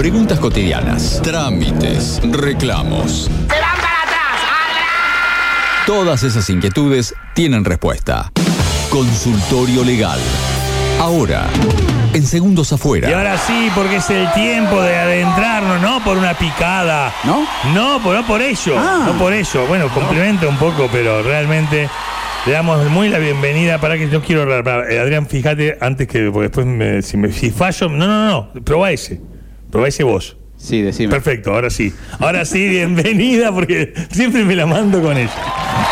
Preguntas cotidianas, trámites, reclamos. ¡Se van para atrás! Todas esas inquietudes tienen respuesta. Consultorio Legal. Ahora, en segundos Y afuera. ahora sí, porque es el tiempo de adentrarnos, no por una picada. ¿No? No, por, no por ello. Ah. No por ello. Bueno, complementa un poco, pero realmente le damos muy la bienvenida. Para que yo quiero. para- eh, Adrián, fíjate, antes que. Porque después, me- si, me, si fallo. No, no, no, no. Probá ese. Probá ese vos. Sí, decime. Perfecto, ahora sí. Ahora sí, bienvenida, porque siempre me la mando con ella.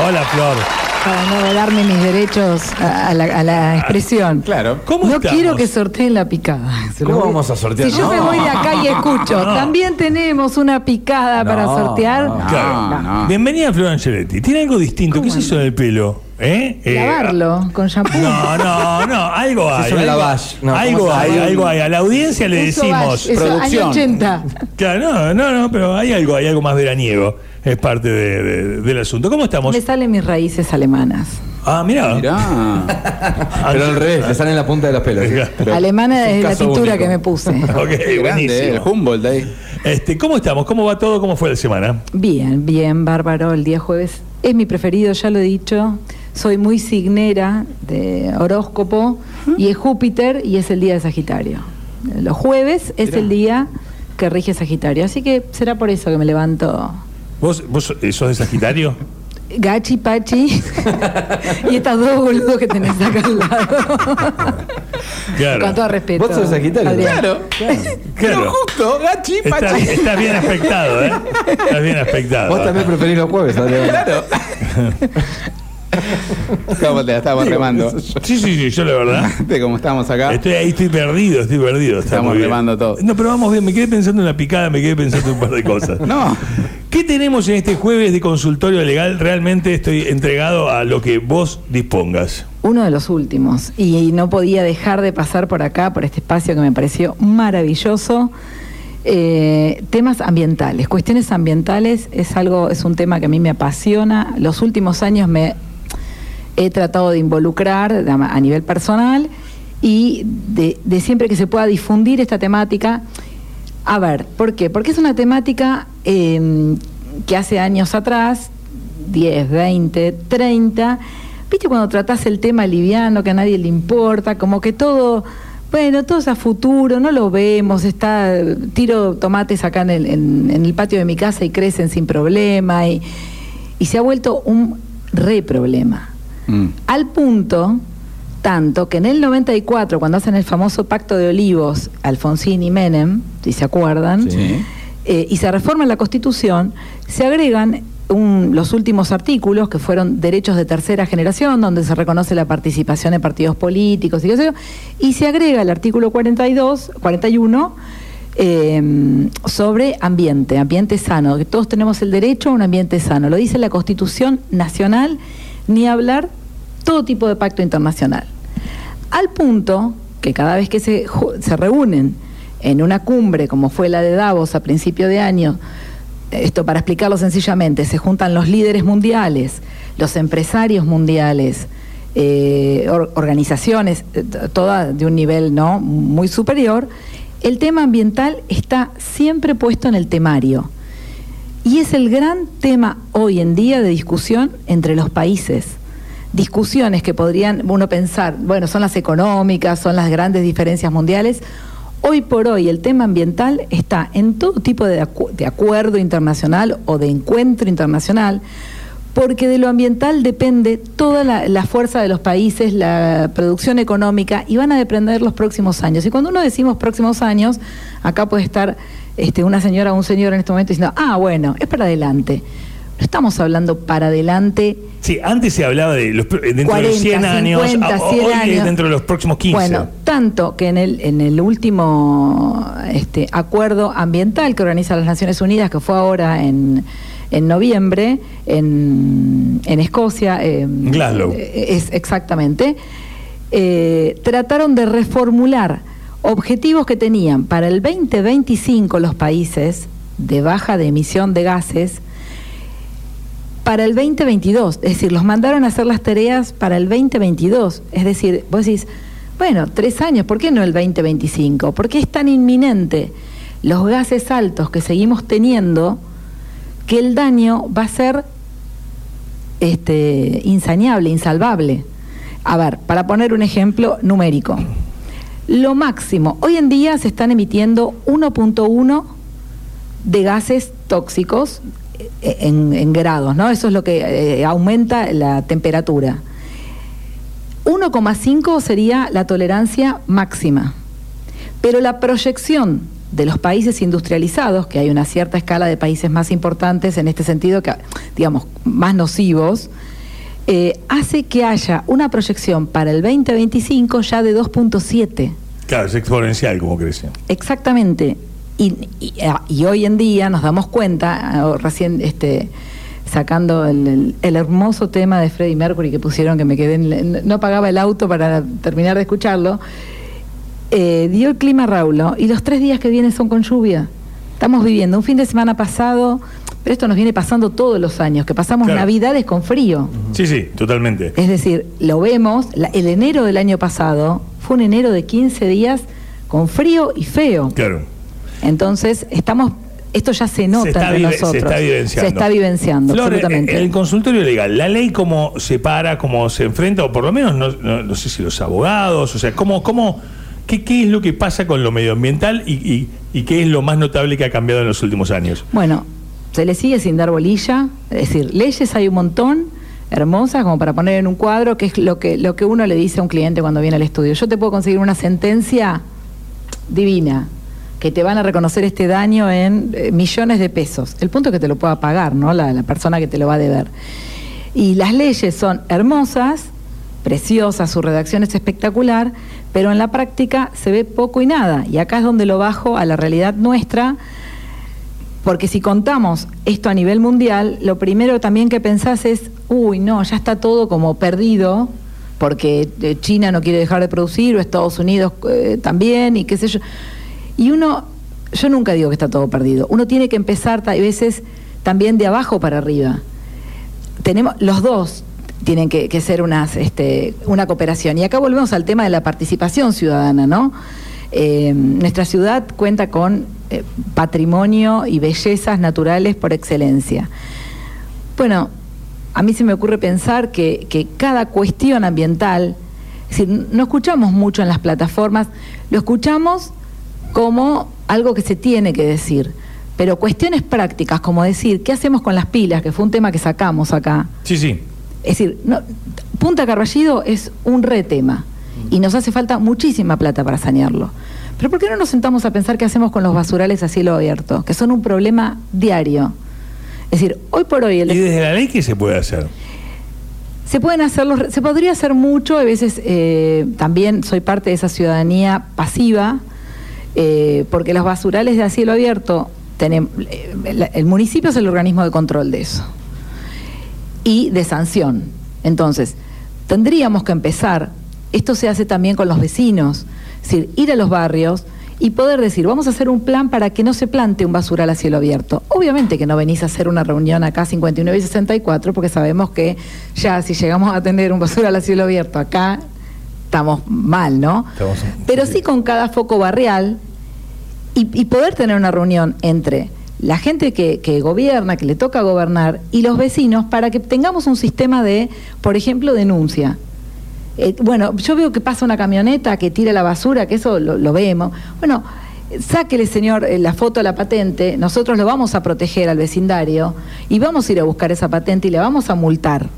Hola, Flor. Para no darme mis derechos a, a la, a la expresión. Claro. ¿Cómo no estamos? quiero que sorteen la picada. Se ¿Cómo voy- vamos a sortear? Si yo me voy de acá y escucho, No. también tenemos una picada para sortear. no. Claro. no. Bienvenida, Flor Angeletti. ¿Tiene algo distinto? ¿Qué es ¿Cómo eso del pelo? ¿Eh? Eh, Lavarlo con shampoo. No, no, no, algo hay. Es un algo, lavage. No, algo ¿cómo se hay, algo hay. A la audiencia le Eso decimos. eso, producción. año 80. Claro, no, no, no, pero hay algo, hay algo más veraniego. Es parte de- de- del asunto. ¿Cómo estamos? Me salen mis raíces alemanas. Ah, mira. Mirá. Pero al revés, le salen la punta de los pelos. Alemana es la único. que me puse. Ok, Qué grande, eh, el buenísimo. Humboldt ahí. Este, ¿Cómo estamos? ¿Cómo va todo? ¿Cómo fue la semana? Bien, bien, bárbaro. El día jueves es mi preferido, ya lo he dicho. Soy muy signera de horóscopo y es Júpiter y es el día de Sagitario. Los jueves es el día que rige Sagitario, así que será por eso que me levanto ¿Vos, vos sos de Sagitario? gachi pachi y estas dos boludos que tenés acá al lado. Claro. Con todo respeto. Vos sos Sagitario. Adrián. Claro. Claro. Justo, gachi, pachi. estás bien aspectado, ¿eh? Estás bien aspectado. Vos también preferís los jueves, Adrián. Claro. ¿Cómo te la estábamos remando? Sí, sí, sí, yo la verdad. De cómo estamos acá. Estoy ahí, estoy perdido, estoy perdido. Está Estamos remando todo. No, pero vamos bien, me quedé pensando en la picada, me quedé pensando en un par de cosas. No. ¿Qué tenemos en este jueves de consultorio legal? Realmente estoy entregado a lo que vos dispongas. Uno de los últimos. Y no podía dejar de pasar por acá, por este espacio que me pareció maravilloso. Eh, temas ambientales, cuestiones ambientales es algo, es un tema que a mí me apasiona. Los últimos años me he tratado de involucrar a nivel personal y de, de siempre que se pueda difundir esta temática. A ver, ¿por qué? Porque es una temática eh, que hace años atrás, 10, 20, 30, viste cuando tratás el tema liviano, que a nadie le importa, como que todo, bueno, todo es a futuro, no lo vemos, está, tiro tomates acá en el, en- en el patio de mi casa y crecen sin problema, y, y se ha vuelto un re problema. Mm. Al punto, tanto que en el 94, cuando hacen el famoso pacto de olivos, Alfonsín y Menem, si se acuerdan, Sí. Eh, y se reforma la Constitución, se agregan los últimos artículos que fueron derechos de tercera generación, donde se reconoce la participación de partidos políticos y qué sé yo, y se agrega el artículo 42, 41 eh, sobre ambiente, ambiente sano, que todos tenemos el derecho a un ambiente sano. Lo dice la Constitución Nacional, ni hablar todo tipo de pacto internacional. Al punto que cada vez que se, se reúnen en una cumbre como fue la de Davos a principio de año, esto para explicarlo sencillamente, se juntan los líderes mundiales, los empresarios mundiales, eh, or- organizaciones, eh, todas de un nivel no muy superior, el tema ambiental está siempre puesto en el temario. Y es el gran tema hoy en día de discusión entre los países. Discusiones que podrían uno pensar, bueno, son las económicas, son las grandes diferencias mundiales. Hoy por hoy el tema ambiental está en todo tipo de, acu- de acuerdo internacional o de encuentro internacional, porque de lo ambiental depende toda la, la fuerza de los países, la producción económica, y van a depender los próximos años. Y cuando uno decimos próximos años, acá puede estar este, una señora o un señor en este momento diciendo, ah, bueno, es para adelante. No estamos hablando para adelante Sí, antes se hablaba de los, dentro de los 40, 100 años, 50, ah, 100 hoy años. dentro de los próximos 15. Bueno, tanto que en el, en el último este, acuerdo ambiental que organiza las Naciones Unidas, que fue ahora en, en noviembre, en, en Escocia. eh, Glasgow. eh, Es, exactamente. eh, trataron de reformular objetivos que tenían para el 2025 los países de baja de emisión de gases para el 2022. Es decir, los mandaron a hacer las tareas para el 2022. Es decir, vos decís, bueno, tres años, ¿por qué no el 2025? ¿Por qué es tan inminente los gases altos que seguimos teniendo, que el daño va a ser este, insaneable, insalvable. A ver, para poner un ejemplo numérico. Lo máximo, hoy en día se están emitiendo 1.1 de gases tóxicos en, en grados, ¿no? Eso es lo que eh, aumenta la temperatura. 1,5 sería la tolerancia máxima. Pero la proyección de los países industrializados, que hay una cierta escala de países más importantes en este sentido, que, digamos, más nocivos, eh, hace que haya una proyección para el 2025 ya de 2.7. Claro, es exponencial como crece. Exactamente. Y, y- y hoy en día nos damos cuenta, ah, recién este, sacando el, el- el hermoso tema de Freddie Mercury que pusieron, que me quedé, en no pagaba el auto para terminar de escucharlo, eh, dio el clima Raulo y los tres días que vienen son con lluvia. Estamos viviendo un fin de semana pasado, pero esto nos viene pasando todos los años, que pasamos Claro. navidades con frío. Sí, sí, totalmente. Es decir, lo vemos, la- el enero del año pasado fue un enero de 15 días con frío y feo. Claro. Entonces, estamos, esto ya se nota Se está, entre nosotros. se está vivenciando. Se está vivenciando, Flor, absolutamente. En el consultorio legal, ¿la ley cómo se para, cómo se enfrenta, o por lo menos, no, no- no sé si los abogados, o sea, cómo, cómo, qué, qué es lo que pasa con lo medioambiental y, y- y qué es lo más notable que ha cambiado en los últimos años? Bueno, se le sigue sin dar bolilla, es decir, leyes hay un montón, hermosas, como para poner en un cuadro, que es lo que, lo que uno le dice a un cliente cuando viene al estudio. Yo te puedo conseguir una sentencia divina, que te van a reconocer este daño en eh, millones de pesos. El punto es que te lo pueda pagar, ¿no? La, la persona que te lo va a deber. Y las leyes son hermosas, preciosas, su redacción es espectacular, pero en la práctica se ve poco y nada. Y acá es donde lo bajo a la realidad nuestra, porque si contamos esto a nivel mundial, lo primero también que pensás es, uy, no, ya está todo como perdido, porque eh, China no quiere dejar de producir, o Estados Unidos eh, también, y qué sé yo. Y uno, yo nunca digo que está todo perdido, uno tiene que empezar a veces también de abajo para arriba. Tenemos, los dos tienen que, ser unas, este, una cooperación. Y acá volvemos al tema de la participación ciudadana, ¿no? Eh, nuestra ciudad cuenta con eh, patrimonio y bellezas naturales por excelencia. Bueno, a mí se me ocurre pensar que, cada cuestión ambiental, no escuchamos mucho en las plataformas, lo escuchamos como algo que se tiene que decir, pero cuestiones prácticas, como decir, ¿qué hacemos con las pilas? Que fue un tema que sacamos acá. Sí, sí. Es decir, no- Punta Carballido es un re tema y nos hace falta muchísima plata para sanearlo. Pero ¿por qué no nos sentamos a pensar qué hacemos con los basurales a cielo abierto? Que son un problema diario. Es decir, hoy por hoy el ¿Y desde la ley qué se puede hacer? se pueden hacer los- se podría hacer mucho, a veces eh, también soy parte de esa ciudadanía pasiva, eh, porque los basurales de a cielo abierto, tenem- eh, el municipio es el organismo de control de eso y de sanción. Entonces, tendríamos que empezar, esto se hace también con los vecinos, es decir, ir a los barrios y poder decir, vamos a hacer un plan para que no se plante un basural a cielo abierto. Obviamente que no venís a hacer una reunión acá 59 y 64 porque sabemos que ya si llegamos a tener un basural a cielo abierto acá, estamos mal, ¿no? Estamos- Pero sí con cada foco barrial y, poder tener una reunión entre la gente que, que gobierna, que le toca gobernar, y los vecinos para que tengamos un sistema de, por ejemplo, denuncia. Eh, bueno, yo veo que pasa una camioneta que tira la basura, que eso lo, lo vemos. Bueno, sáquele, señor, eh, la foto a la patente, nosotros lo vamos a proteger al vecindario y vamos a ir a buscar esa patente y le vamos a multar.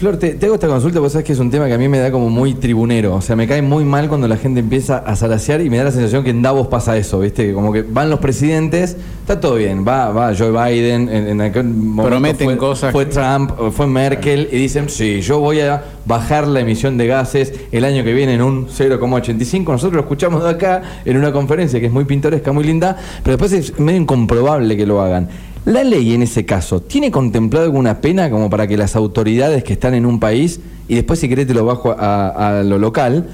Flor, te, te hago esta consulta, porque sabes que es un tema que a mí me da como muy tribunero. O sea, me cae muy mal cuando la gente empieza a zarasear y me da la sensación que en Davos pasa eso, ¿viste? Que como que van los presidentes, está todo bien, va, va Joe Biden, en, en aquel momento Prometen fue, cosas Fue Trump, fue Merkel, y dicen, sí, yo voy a bajar la emisión de gases el año que viene en un 0,85. Nosotros lo escuchamos de acá en una conferencia que es muy pintoresca, muy linda, pero después es medio incomprobable que lo hagan. ¿La ley en ese caso tiene contemplado alguna pena como para que las autoridades que están en un país, y después si querés te lo bajo a, a lo local,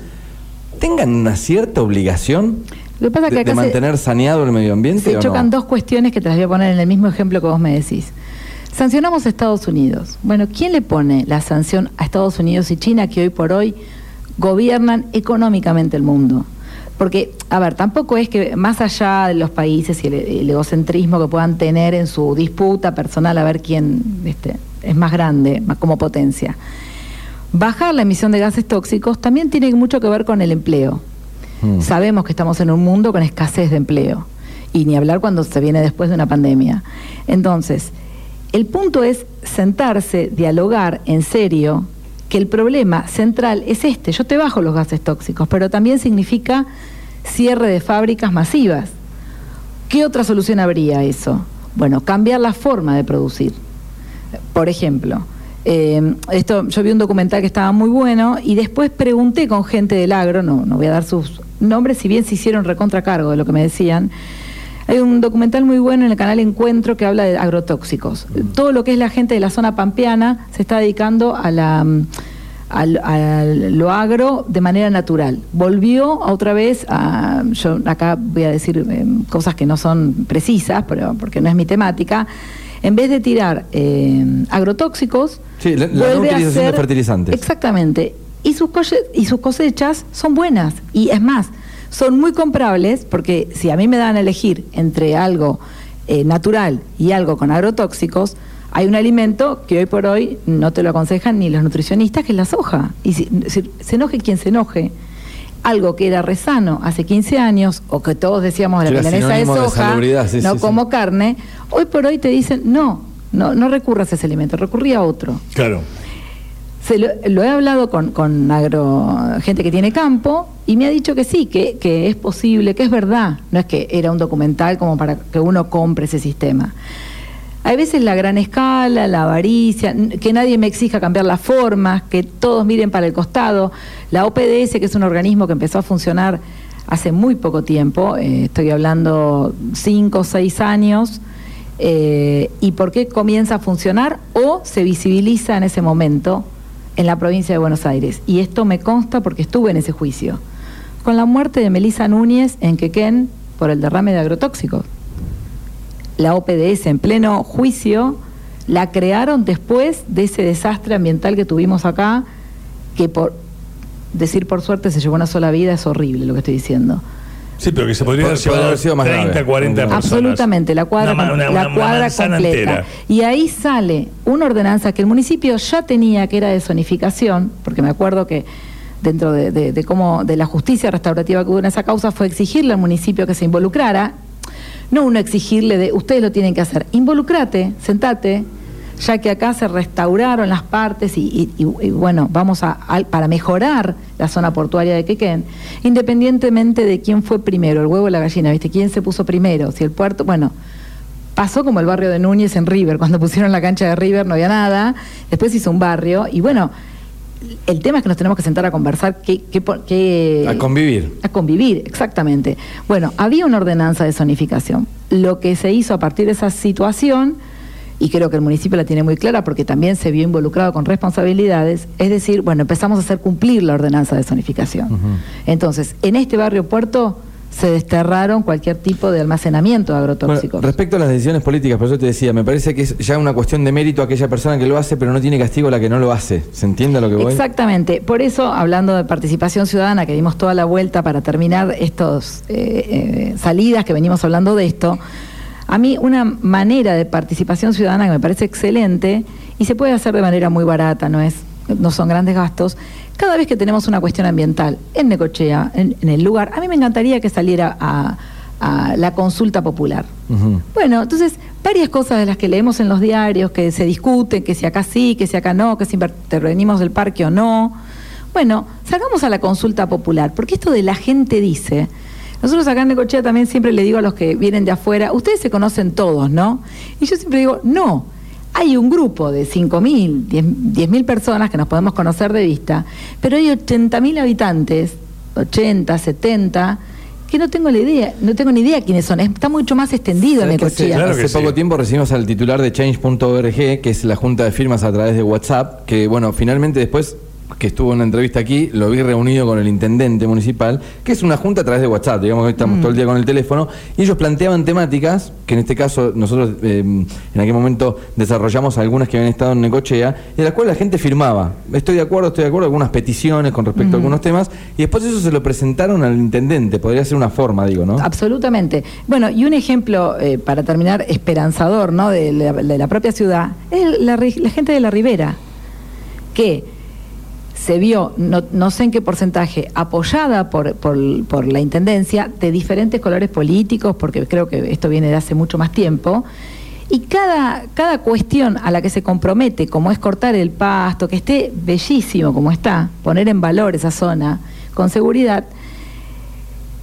tengan una cierta obligación Lo que pasa es que de, mantener saneado el medio ambiente? Se chocan no? dos cuestiones que te las voy a poner en el mismo ejemplo que vos me decís. Sancionamos a Estados Unidos. Bueno, ¿quién le pone la sanción a Estados Unidos y China que hoy por hoy gobiernan económicamente el mundo? Porque, a ver, tampoco es que más allá de los países y el, el egocentrismo que puedan tener en su disputa personal a ver quién este, es más grande más como potencia, bajar la emisión de gases tóxicos también tiene mucho que ver con el empleo. Mm. Sabemos que estamos en un mundo con escasez de empleo y ni hablar cuando se viene después de una pandemia. Entonces, el punto es sentarse, dialogar en serio, que el problema central es este, yo te bajo los gases tóxicos, pero también significa cierre de fábricas masivas. ¿Qué otra solución habría a eso? Bueno, cambiar la forma de producir. Por ejemplo, eh, esto, yo vi un documental que estaba muy bueno y después pregunté con gente del agro, no, no voy a dar sus nombres, si bien se hicieron recontra cargo de lo que me decían. Hay un documental muy bueno en el canal Encuentro que habla de agrotóxicos. Todo lo que es la gente de la zona pampeana se está dedicando a la mm, a lo agro de manera natural. Volvió otra vez a, yo acá voy a decir eh, cosas que no son precisas, pero porque no es mi temática. En vez de tirar eh, agrotóxicos, Sí, la- la no de fertilizantes. Exactamente. Y sus, y sus cosechas son buenas. Y es más, son muy comprables porque si a mí me dan a elegir entre algo eh, natural y algo con agrotóxicos, hay un alimento que hoy por hoy no te lo aconsejan ni los nutricionistas, que es la soja. Y si, si- se enoje quien se enoje. Algo que era resano hace 15 años, o que todos decíamos la milanesa de soja, sí, no sí, sí. como carne, hoy por hoy te dicen, no, no, no recurras a ese alimento, recurrí a otro. Claro. Se lo, he hablado con, agro, gente que tiene campo y me ha dicho que sí, que, es posible, que es verdad. No es que era un documental como para que uno compre ese sistema. Hay veces la gran escala, la avaricia, que nadie me exija cambiar las formas, que todos miren para el costado. La OPDS, que es un organismo que empezó a funcionar hace muy poco tiempo, eh, estoy hablando cinco o seis años, eh, ¿y por qué comienza a funcionar o se visibiliza en ese momento en la provincia de Buenos Aires? Y esto me consta porque estuve en ese juicio. Con la muerte de Melisa Núñez en Quequén por el derrame de agrotóxicos la OPDS en pleno juicio, la crearon después de ese desastre ambiental que tuvimos acá, que por decir por suerte se llevó una sola vida, es horrible lo que estoy diciendo. Sí, pero que se podría Pod- haber llevado haber sido más 30, grave. 40 personas. Absolutamente, la cuadra, Una ma- una- la una- cuadra completa. entera. Y ahí sale una ordenanza que el municipio ya tenía, que era de zonificación, porque me acuerdo que dentro de, de- de cómo de la justicia restaurativa que hubo en esa causa fue exigirle al municipio que se involucrara, no uno exigirle de ustedes lo tienen que hacer, involucrate, sentate, ya que acá se restauraron las partes y, y- bueno, vamos a, para mejorar la zona portuaria de Quequén, independientemente de quién fue primero, el huevo o la gallina, ¿viste? ¿Quién se puso primero? Si el puerto, bueno, pasó como el barrio de Núñez en River, cuando pusieron la cancha de River no había nada, después hizo un barrio y bueno, el tema es que nos tenemos que sentar a conversar qué... qué, qué- A convivir. a convivir, exactamente. Bueno, había una ordenanza de zonificación. Lo que se hizo a partir de esa situación, y creo que el municipio la tiene muy clara porque también se vio involucrado con responsabilidades, es decir, bueno, empezamos a hacer cumplir la ordenanza de zonificación. Entonces, en este barrio puerto se desterraron cualquier tipo de almacenamiento de Bueno, agrotóxicos. respecto a las decisiones políticas, por eso te decía, me parece que es ya una cuestión de mérito aquella persona que lo hace, pero no tiene castigo la que no lo hace. ¿Se entiende lo que voy? Exactamente. Por eso, hablando de participación ciudadana, que dimos toda la vuelta para terminar estas salidas que venimos hablando de esto, a mí una manera de participación ciudadana que me parece excelente y se puede hacer de manera muy barata, no es no son grandes gastos. Cada vez que tenemos una cuestión ambiental en Necochea, en, en el lugar, a mí me encantaría que saliera a, a la consulta popular. Bueno, entonces, varias cosas de las que leemos en los diarios, que se discuten, que si acá sí, que si acá no, que si intervenimos del parque o no. Bueno, salgamos a la consulta popular, porque esto de la gente dice, nosotros acá en Necochea también siempre le digo a los que vienen de afuera, ustedes se conocen todos, ¿no? Y yo siempre digo, no, hay un grupo de 5.000, 10.000 personas que nos podemos conocer de vista, pero hay 80.000 habitantes, 80, 70, que no tengo la idea, no tengo ni idea quiénes son, está mucho más extendido en ¿Sabes que hace, Necochea. Claro hace sí. poco tiempo recibimos al titular de change.org, que es la junta de firmas a través de WhatsApp, que bueno, finalmente después que estuvo en una entrevista aquí, lo vi reunido con el intendente municipal, que es una junta a través de WhatsApp, digamos que estamos todo el día con el teléfono, y ellos planteaban temáticas, que en este caso nosotros eh, en aquel momento desarrollamos algunas que habían estado en Necochea, y de las cuales la gente firmaba, estoy de acuerdo, estoy de acuerdo, algunas peticiones con respecto a algunos temas, y después eso se lo presentaron al intendente, podría ser una forma, digo, ¿no? Absolutamente. Bueno, y un ejemplo, eh, para terminar, esperanzador, ¿no? De la, de la propia ciudad, es la gente de la Ribera, que se vio, no, no sé en qué porcentaje, apoyada por, por, por la Intendencia de diferentes colores políticos, porque creo que esto viene de hace mucho más tiempo, y cada, cada cuestión a la que se compromete, como es cortar el pasto, que esté bellísimo como está, poner en valor esa zona con seguridad,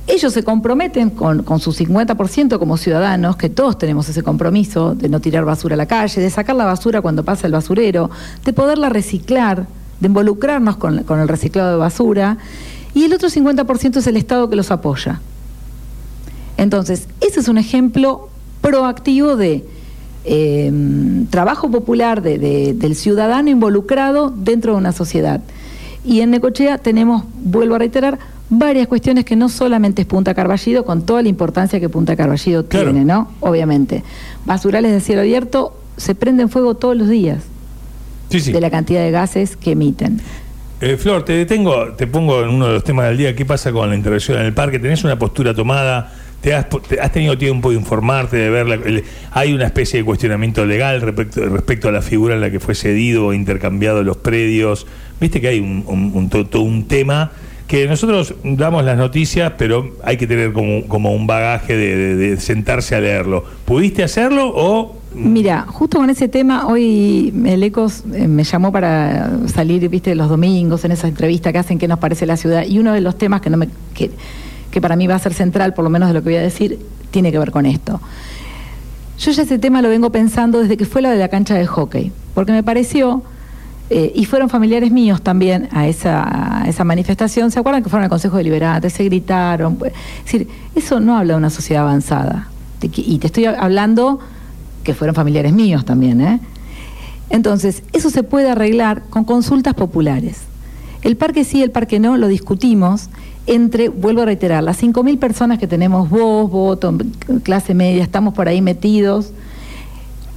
ellos se comprometen con, con su 50% como ciudadanos, que todos tenemos ese compromiso de no tirar basura a la calle, de sacar la basura cuando pasa el basurero, de poderla reciclar, de involucrarnos con, con el reciclado de basura, y el otro 50% es el Estado que los apoya. Entonces, ese es un ejemplo proactivo de eh, trabajo popular de- de- del ciudadano involucrado dentro de una sociedad. Y en Necochea tenemos, vuelvo a reiterar, varias cuestiones que no solamente es Punta Carballido, con toda la importancia que Punta Carballido Claro. tiene, ¿no? Obviamente. Basurales de cielo abierto se prenden fuego todos los días Sí, sí. de la cantidad de gases que emiten. Eh, Flor, te detengo, te pongo en uno de los temas del día. ¿Qué pasa con la intervención en el parque? ¿Tenés una postura tomada? ¿Te has, te- has tenido tiempo de informarte, de ver? la- el- hay una especie de cuestionamiento legal respecto, respecto a la figura en la que fue cedido o intercambiado los predios. Viste que hay un, un- un- to- todo un tema que nosotros damos las noticias, pero hay que tener como, como un bagaje de, de- de sentarse a leerlo. ¿Pudiste hacerlo o.? Mira, justo con ese tema, hoy el Ecos eh, me llamó para salir, viste, los domingos en esa entrevista que hacen qué nos parece la ciudad. Y uno de los temas que, no me, que, que para mí va a ser central, por lo menos de lo que voy a decir, tiene que ver con esto. Yo ya ese tema lo vengo pensando desde que fue lo de la cancha de hockey, porque me pareció, eh, y fueron familiares míos también a esa, a esa manifestación, ¿se acuerdan que fueron al Consejo Deliberante, se gritaron? Pues, Es decir, eso no habla de una sociedad avanzada. Y te estoy hablando que fueron familiares míos también, ¿eh? Entonces, eso se puede arreglar con consultas populares. El parque sí, el parque no, lo discutimos entre, vuelvo a reiterar, las 5.000 personas que tenemos vos, voto, clase media, estamos por ahí metidos.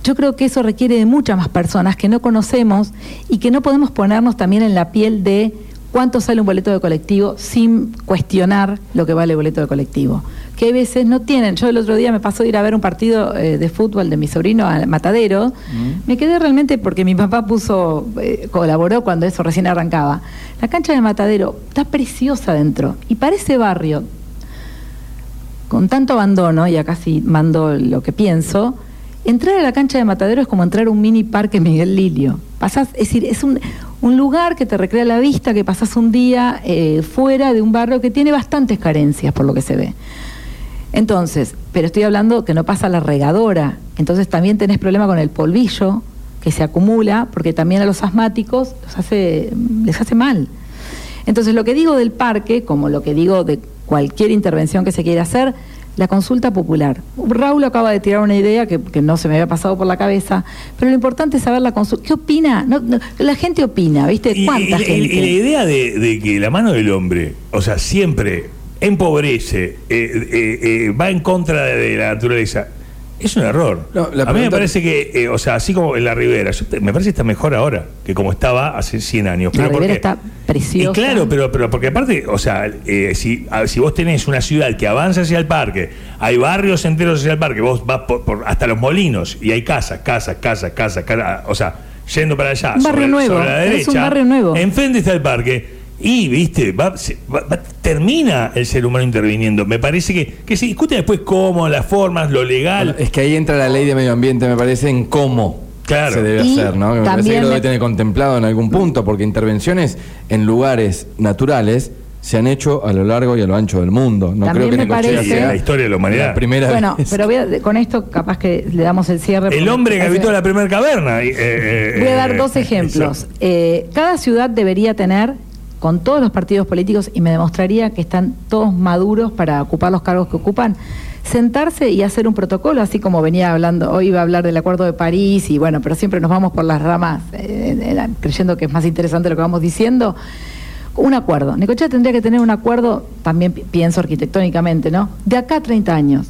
Yo creo que eso requiere de muchas más personas que no conocemos y que no podemos ponernos también en la piel de cuánto sale un boleto de colectivo sin cuestionar lo que vale el boleto de colectivo. Que a veces no tienen. Yo el otro día me pasó de ir a ver un partido eh, de fútbol de mi sobrino a Matadero. Me quedé realmente porque mi papá puso, eh, colaboró cuando eso recién arrancaba. La cancha de Matadero está preciosa dentro. Y para ese barrio, con tanto abandono, y acá sí mando lo que pienso, entrar a la cancha de Matadero es como entrar a un mini parque Miguel Lilio. Pasás, es decir, es un, un lugar que te recrea la vista, que pasás un día eh, fuera de un barrio que tiene bastantes carencias por lo que se ve. Entonces, pero estoy hablando que no pasa la regadora, entonces también tenés problema con el polvillo que se acumula, porque también a los asmáticos hace, les hace mal. Entonces, lo que digo del parque, como lo que digo de cualquier intervención que se quiera hacer, la consulta popular. Raúl acaba de tirar una idea que, que no se me había pasado por la cabeza, pero lo importante es saber la consulta. ¿Qué opina? No, no, la gente opina, ¿viste? ¿Cuánta y- y- gente? y la idea de, de que la mano del hombre, o sea, siempre empobrece, eh, eh, eh, va en contra de la naturaleza, es un error. No, la a mí me parece que, eh, o sea, así como en la Ribera, yo me parece que está mejor ahora que como estaba hace 100 años. La Ribera porque- está preciosa. Y claro, pero, pero porque aparte, o sea, eh, si, a- si vos tenés una ciudad que avanza hacia el parque, hay barrios enteros hacia el parque, vos vas por, por- hasta los molinos y hay casas, casas, casas, casas, casas, o sea, yendo para allá. Un barrio nuevo, sobre la es derecha. un barrio nuevo. Enfrente está el parque. Y, viste, va- se- va- va- termina el ser humano interviniendo. Me parece que, que se discute después cómo, las formas, lo legal. Bueno, es que ahí entra la ley de medio ambiente, me parece, en cómo Claro. se debe Y hacer, ¿no? Me parece que lo debe tener contemplado en algún punto, porque intervenciones en lugares naturales se han hecho a lo largo y a lo ancho del mundo. No También creo que me parece- en sea la historia de la humanidad. la primera Bueno, vez. pero voy a- con esto capaz que le damos el cierre. el hombre que habitó la primera caverna. eh, Voy a dar eh, dos ejemplos. Eh, cada ciudad debería tener, con todos los partidos políticos, y me demostraría que están todos maduros para ocupar los cargos que ocupan, sentarse y hacer un protocolo, así como venía hablando, hoy iba a hablar del Acuerdo de París y bueno, pero siempre nos vamos por las ramas, eh, eh, creyendo que es más interesante lo que vamos diciendo. Un acuerdo. Necochea tendría que tener un acuerdo, también pi- pienso arquitectónicamente, ¿no? De acá a 30 años.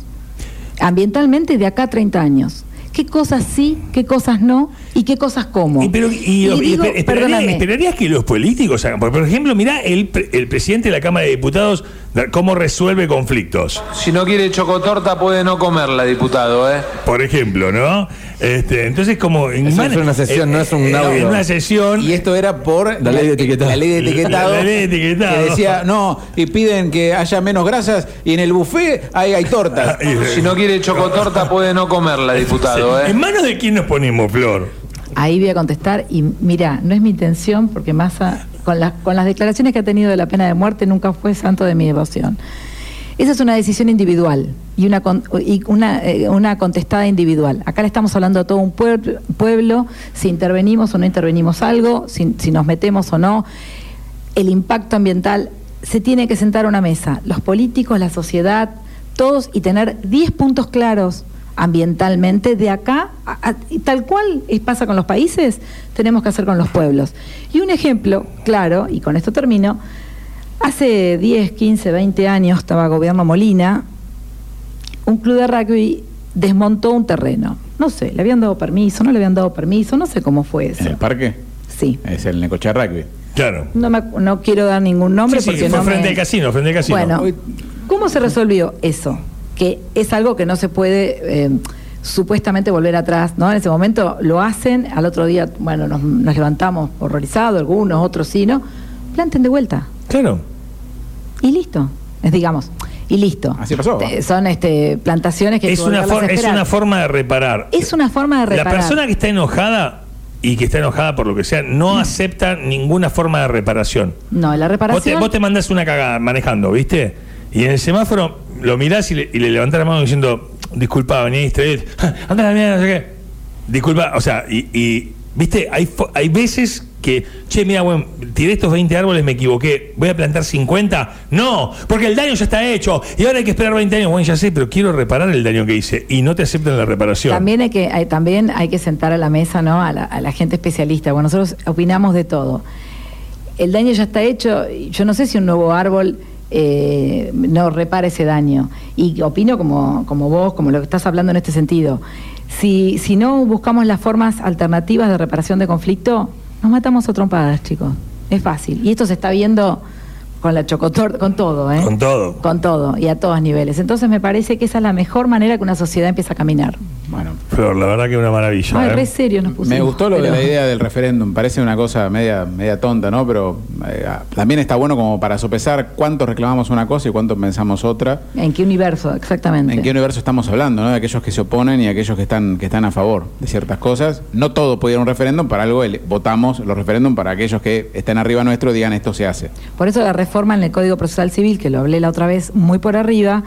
Ambientalmente, de acá a 30 años. ¿Qué cosas sí, qué cosas no y qué cosas cómo? Y, pero, y- Y y digo, esper- esperaría- esperarías que los políticos hagan. Por, ejemplo, mirá el, pre- el presidente de la Cámara de Diputados cómo resuelve conflictos. Si no quiere chocotorta puede no comerla, diputado, ¿eh? Por ejemplo, ¿no? Este, entonces, como. en Eso man- es una sesión, no es un en- audio. En una sesión. Y esto era por La ley de etiquetado. La ley de etiquetado. La ley de etiquetado. Que decía, no, y piden que haya menos grasas y en el buffet hay, hay tortas. Si no quiere chocotorta puede no comerla, diputado, ¿En ¿eh? manos de quién nos ponemos, Flor? Ahí voy a contestar y mira, no es mi intención porque Massa, con, las con las declaraciones que ha tenido de la pena de muerte, nunca fue santo de mi devoción. Esa es una decisión individual y una, y una, eh, una contestada individual. Acá le estamos hablando a todo un pueblo, pueblo si intervenimos o no intervenimos algo, si, si nos metemos o no. El impacto ambiental se tiene que sentar a una mesa, los políticos, la sociedad, todos y tener 10 puntos claros ambientalmente de acá, a- a- y tal cual es- pasa con los países, tenemos que hacer con los pueblos. Y un ejemplo claro, y con esto termino, hace 10, 15, 20 años estaba gobierno Molina, un club de rugby desmontó un terreno. No sé, le habían dado permiso, no le habían dado permiso, no sé cómo fue eso. ¿En el parque? Sí. Es el Necochea Rugby. Claro. No, me no quiero dar ningún nombre Sí, sí, porque fue no frente me- al casino, frente al casino. Bueno, ¿cómo se resolvió eso? Que es algo que no se puede eh, supuestamente volver atrás, ¿no? En ese momento lo hacen, al otro día, bueno, nos, nos levantamos horrorizados, algunos, otros sí, ¿no? Planten de vuelta Claro. y listo, es, digamos, y listo. Así pasó. Te- son este, plantaciones que Es una, es una forma de reparar. Es una forma de reparar. La persona que está enojada y que está enojada por lo que sea, no acepta ninguna forma de reparación. No, la Vos te, reparación... vos te mandás una cagada manejando, ¿viste? Y en el semáforo lo mirás y le, y le levantás la mano diciendo, disculpa, distraído. Anda la mierda, no sé qué. Disculpa, o sea, y, y, ¿viste? Hay, hay veces que, che, mira, bueno, tiré estos 20 árboles, me equivoqué, voy a plantar 50. No, porque el daño ya está hecho y ahora hay que esperar 20 años. Bueno, ya sé, pero quiero reparar el daño que hice y no te aceptan la reparación. También hay que, hay, también hay que sentar a la mesa ¿no? a, la, a la gente especialista. Bueno, nosotros opinamos de todo. El daño ya está hecho. Yo no sé si un nuevo árbol eh, no repara ese daño. Y opino como, como vos, como lo que estás hablando en este sentido. Si, si no buscamos las formas alternativas de reparación de conflicto, nos matamos a trompadas, chicos. Es fácil. Y esto se está viendo con la chocotor, con todo, ¿eh? Con todo. Con todo y a todos niveles. Entonces me parece que esa es la mejor manera que una sociedad empieza a caminar. Bueno, Flor, la verdad que es una maravilla. Ay, ¿eh? re serio nos pusimos. me gustó lo de pero- la idea del referéndum. Parece una cosa media, media tonta, ¿no? Pero eh, también está bueno como para sopesar cuánto reclamamos una cosa y cuánto pensamos otra. ¿En qué universo? Exactamente. ¿En qué universo estamos hablando? ¿no? De aquellos que se oponen y aquellos que están, que están a favor de ciertas cosas. No todo puede ir a un referéndum, para algo votamos los referéndum para aquellos que estén arriba nuestro digan esto se hace. Por eso la reforma en el Código Procesal Civil, que lo hablé la otra vez muy por arriba,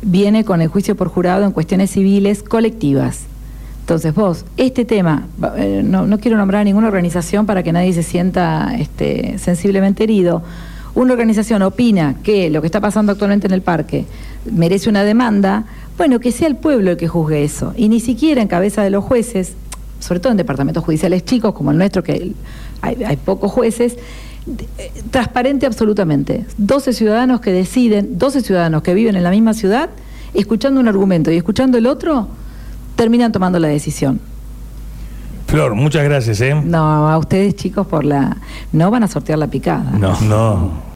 viene con el juicio por jurado en cuestiones civiles colectivas. Entonces vos, este tema, eh, no, no quiero nombrar ninguna organización para que nadie se sienta este, sensiblemente herido. Una organización opina que lo que está pasando actualmente en el parque merece una demanda, bueno, que sea el pueblo el que juzgue eso. Y ni siquiera en cabeza de los jueces, sobre todo en departamentos judiciales chicos como el nuestro, que hay, hay pocos jueces, transparente absolutamente. 12 ciudadanos que deciden, 12 ciudadanos que viven en la misma ciudad, escuchando un argumento y escuchando el otro, terminan tomando la decisión. Flor, muchas gracias, ¿eh? No, a ustedes chicos por la... No van a sortear la picada. No. No.